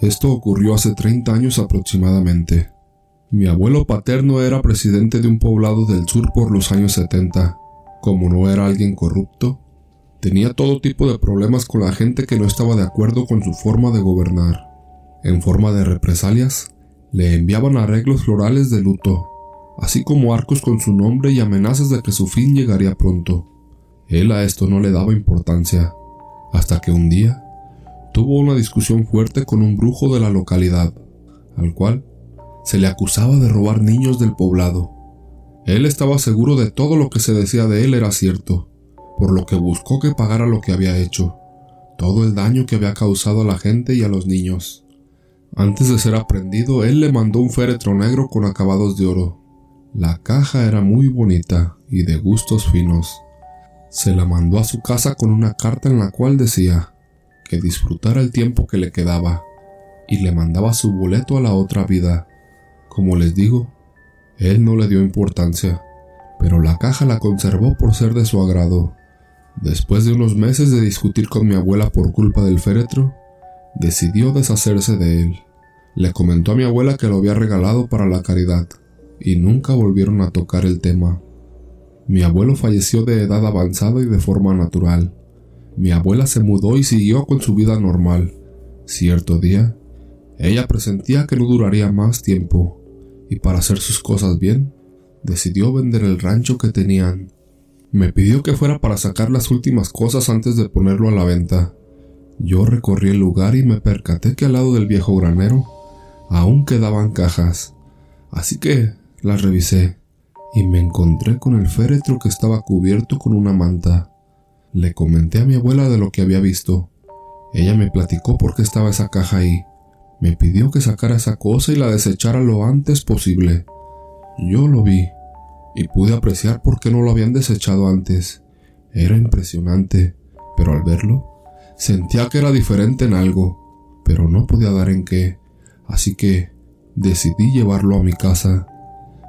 Esto ocurrió hace 30 años aproximadamente. Mi abuelo paterno era presidente de un poblado del sur por los años 70. Como no era alguien corrupto, tenía todo tipo de problemas con la gente que no estaba de acuerdo con su forma de gobernar. En forma de represalias, le enviaban arreglos florales de luto, así como arcos con su nombre y amenazas de que su fin llegaría pronto. Él a esto no le daba importancia, hasta que un día tuvo una discusión fuerte con un brujo de la localidad, al cual se le acusaba de robar niños del poblado. Él estaba seguro de todo lo que se decía de él era cierto, por lo que buscó que pagara lo que había hecho, todo el daño que había causado a la gente y a los niños. Antes de ser aprendido, él le mandó un féretro negro con acabados de oro. La caja era muy bonita y de gustos finos. Se la mandó a su casa con una carta en la cual decía que disfrutara el tiempo que le quedaba y le mandaba su boleto a la otra vida. Como les digo, él no le dio importancia, pero la caja la conservó por ser de su agrado. Después de unos meses de discutir con mi abuela por culpa del féretro, decidió deshacerse de él. Le comentó a mi abuela que lo había regalado para la caridad, y nunca volvieron a tocar el tema. Mi abuelo falleció de edad avanzada y de forma natural. Mi abuela se mudó y siguió con su vida normal. Cierto día, ella presentía que no duraría más tiempo, y para hacer sus cosas bien, decidió vender el rancho que tenían. Me pidió que fuera para sacar las últimas cosas antes de ponerlo a la venta. Yo recorrí el lugar y me percaté que al lado del viejo granero aún quedaban cajas, así que las revisé y me encontré con el féretro que estaba cubierto con una manta. Le comenté a mi abuela de lo que había visto. Ella me platicó por qué estaba esa caja ahí. Me pidió que sacara esa cosa y la desechara lo antes posible. Yo lo vi y pude apreciar por qué no lo habían desechado antes. Era impresionante, pero al verlo, sentía que era diferente en algo, pero no podía dar en qué, así que decidí llevarlo a mi casa.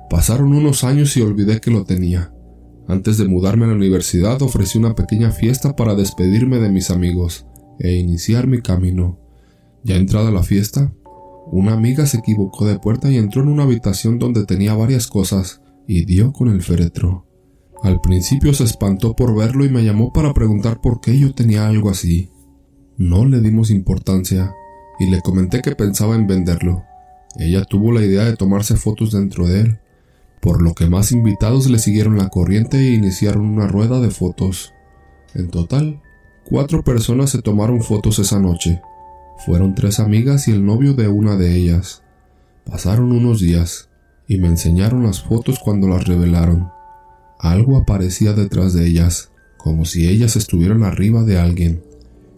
Pasaron unos años y olvidé que lo tenía. Antes de mudarme a la universidad ofrecí una pequeña fiesta para despedirme de mis amigos e iniciar mi camino. Ya entrada la fiesta, una amiga se equivocó de puerta y entró en una habitación donde tenía varias cosas y dio con el féretro. Al principio se espantó por verlo y me llamó para preguntar por qué yo tenía algo así. No le dimos importancia y le comenté que pensaba en venderlo. Ella tuvo la idea de tomarse fotos dentro de él, por lo que más invitados le siguieron la corriente e iniciaron una rueda de fotos. En total, cuatro personas se tomaron fotos esa noche. Fueron tres amigas y el novio de una de ellas. Pasaron unos días y me enseñaron las fotos cuando las revelaron. Algo aparecía detrás de ellas, como si ellas estuvieran arriba de alguien.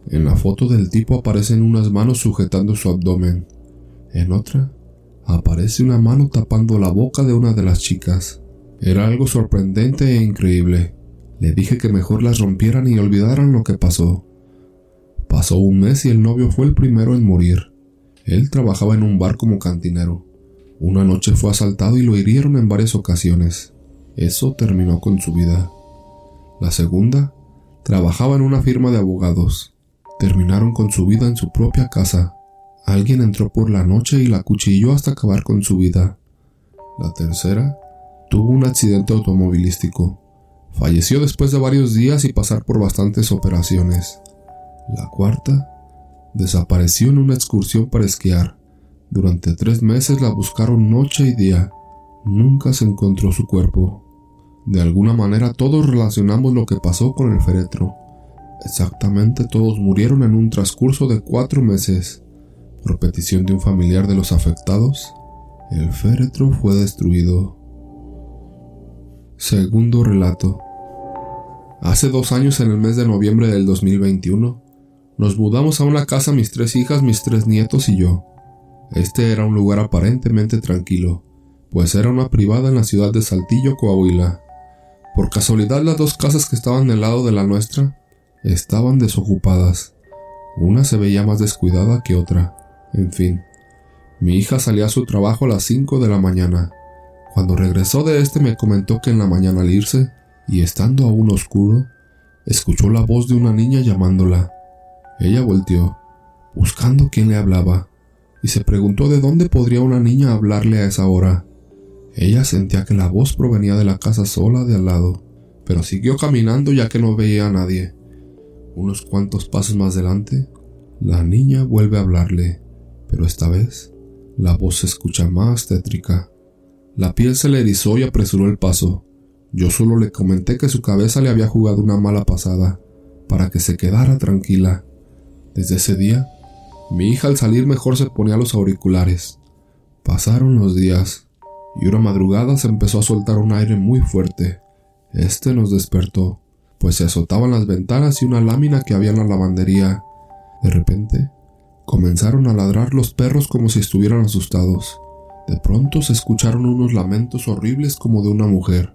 En la foto del tipo aparecen unas manos sujetando su abdomen. En otra, aparece una mano tapando la boca de una de las chicas. Era algo sorprendente e increíble. Le dije que mejor las rompieran y olvidaran lo que pasó. Pasó un mes y el novio fue el primero en morir. Él trabajaba en un bar como cantinero. Una noche fue asaltado y lo hirieron en varias ocasiones. Eso terminó con su vida. La segunda, trabajaba en una firma de abogados. Terminaron con su vida en su propia casa. Alguien entró por la noche y la cuchilló hasta acabar con su vida. La tercera tuvo un accidente automovilístico. Falleció después de varios días y pasar por bastantes operaciones. La cuarta desapareció en una excursión para esquiar. Durante tres meses la buscaron noche y día. Nunca se encontró su cuerpo. De alguna manera todos relacionamos lo que pasó con el féretro. Exactamente todos murieron en un transcurso de cuatro meses. Por petición de un familiar de los afectados, el féretro fue destruido. Segundo relato. Hace dos años, en el mes de noviembre del 2021, nos mudamos a una casa mis tres hijas, mis tres nietos y yo. Este era un lugar aparentemente tranquilo, pues era una privada en la ciudad de Saltillo, Coahuila. Por casualidad las dos casas que estaban del lado de la nuestra estaban desocupadas. Una se veía más descuidada que otra. En fin, mi hija salía a su trabajo a las 5 de la mañana. Cuando regresó de este me comentó que en la mañana al irse, y estando aún oscuro, escuchó la voz de una niña llamándola. Ella volteó, buscando quién le hablaba, y se preguntó de dónde podría una niña hablarle a esa hora. Ella sentía que la voz provenía de la casa sola de al lado, pero siguió caminando ya que no veía a nadie. Unos cuantos pasos más adelante, la niña vuelve a hablarle, pero esta vez la voz se escucha más tétrica. La piel se le erizó y apresuró el paso. Yo solo le comenté que su cabeza le había jugado una mala pasada, para que se quedara tranquila. Desde ese día, mi hija al salir mejor se ponía los auriculares. Pasaron los días, y una madrugada se empezó a soltar un aire muy fuerte. Este nos despertó, pues se azotaban las ventanas y una lámina que había en la lavandería. De repente, comenzaron a ladrar los perros como si estuvieran asustados. De pronto se escucharon unos lamentos horribles como de una mujer.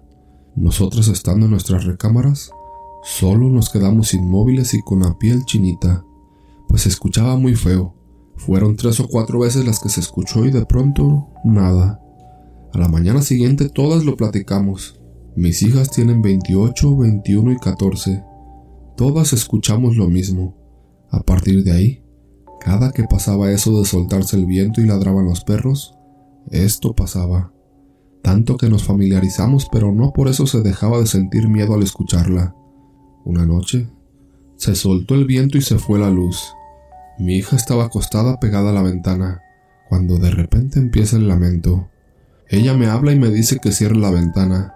Nosotros estando en nuestras recámaras, solo nos quedamos inmóviles y con la piel chinita, pues se escuchaba muy feo. Fueron tres o cuatro veces las que se escuchó y de pronto nada. A la mañana siguiente todas lo platicamos. Mis hijas tienen 28, 21 y 14. Todas escuchamos lo mismo. A partir de ahí, cada que pasaba eso de soltarse el viento y ladraban los perros, esto pasaba. Tanto que nos familiarizamos, pero no por eso se dejaba de sentir miedo al escucharla. Una noche, se soltó el viento y se fue la luz. Mi hija estaba acostada pegada a la ventana, cuando de repente empieza el lamento. Ella me habla y me dice que cierre la ventana,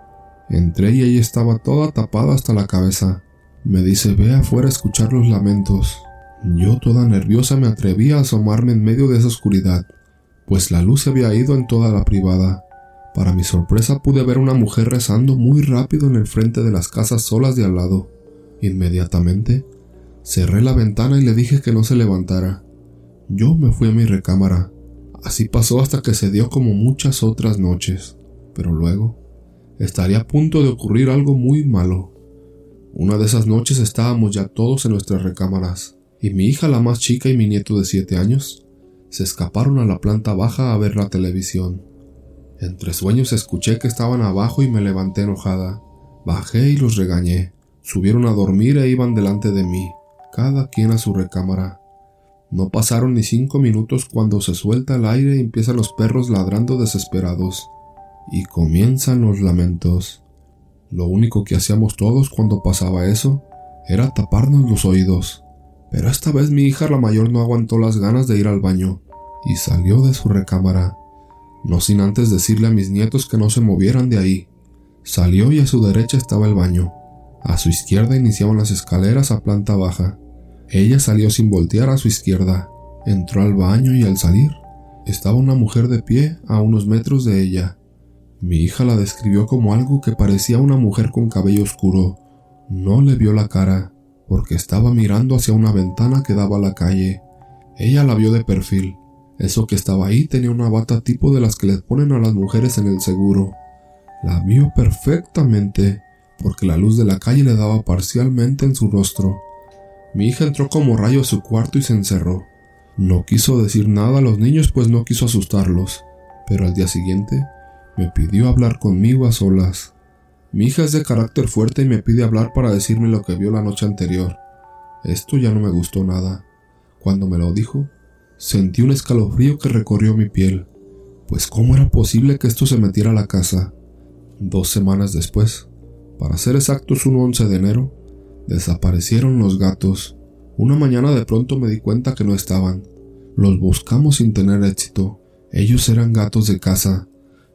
Entré y ella estaba toda tapada hasta la cabeza. Me dice, ve afuera a escuchar los lamentos. Yo, toda nerviosa, me atreví a asomarme en medio de esa oscuridad, pues la luz se había ido en toda la privada. Para mi sorpresa pude ver una mujer rezando muy rápido en el frente de las casas solas de al lado. Inmediatamente, cerré la ventana y le dije que no se levantara. Yo me fui a mi recámara. Así pasó hasta que se dio como muchas otras noches. Pero luego, estaría a punto de ocurrir algo muy malo. Una de esas noches estábamos ya todos en nuestras recámaras, y mi hija la más chica y mi nieto de siete años se escaparon a la planta baja a ver la televisión. Entre sueños escuché que estaban abajo y me levanté enojada. Bajé y los regañé. Subieron a dormir e iban delante de mí, cada quien a su recámara. No pasaron ni cinco minutos cuando se suelta el aire y empiezan los perros ladrando desesperados y comienzan los lamentos. Lo único que hacíamos todos cuando pasaba eso era taparnos los oídos. Pero esta vez mi hija la mayor no aguantó las ganas de ir al baño y salió de su recámara, no sin antes decirle a mis nietos que no se movieran de ahí. Salió y a su derecha estaba el baño. A su izquierda iniciaban las escaleras a planta baja. Ella salió sin voltear a su izquierda. Entró al baño y al salir estaba una mujer de pie a unos metros de ella. Mi hija la describió como algo que parecía una mujer con cabello oscuro. No le vio la cara, porque estaba mirando hacia una ventana que daba a la calle. Ella la vio de perfil. Eso que estaba ahí tenía una bata tipo de las que les ponen a las mujeres en el seguro. La vio perfectamente, porque la luz de la calle le daba parcialmente en su rostro. Mi hija entró como rayo a su cuarto y se encerró. No quiso decir nada a los niños pues no quiso asustarlos, pero al día siguiente me pidió hablar conmigo a solas. Mi hija es de carácter fuerte y me pide hablar para decirme lo que vio la noche anterior. Esto ya no me gustó nada. Cuando me lo dijo, sentí un escalofrío que recorrió mi piel. Pues cómo era posible que esto se metiera a la casa. Dos semanas después, para ser exactos un 11 de enero, desaparecieron los gatos. Una mañana de pronto me di cuenta que no estaban. Los buscamos sin tener éxito. Ellos eran gatos de casa,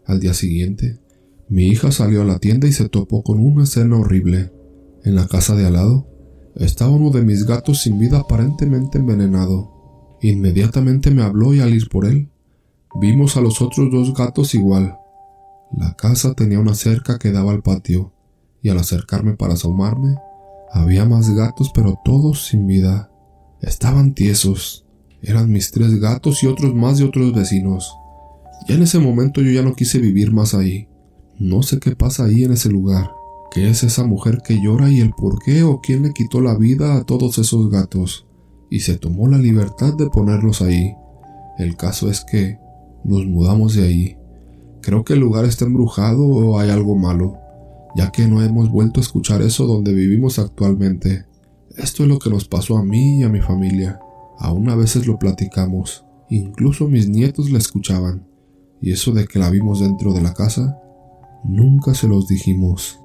al día siguiente, mi hija salió a la tienda y se topó con una escena horrible. En la casa de al lado estaba uno de mis gatos sin vida aparentemente envenenado. Inmediatamente me habló y al ir por él, vimos a los otros dos gatos igual. La casa tenía una cerca que daba al patio, y al acercarme para asomarme, había más gatos pero todos sin vida. Estaban tiesos. Eran mis tres gatos y otros más de otros vecinos. Ya en ese momento yo ya no quise vivir más ahí. No sé qué pasa ahí en ese lugar. ¿Qué es esa mujer que llora y el por qué o quién le quitó la vida a todos esos gatos? Y se tomó la libertad de ponerlos ahí. El caso es que nos mudamos de ahí. Creo que el lugar está embrujado o hay algo malo, ya que no hemos vuelto a escuchar eso donde vivimos actualmente. Esto es lo que nos pasó a mí y a mi familia. Aún a veces lo platicamos Incluso mis nietos la escuchaban, y eso de que la vimos dentro de la casa, nunca se los dijimos.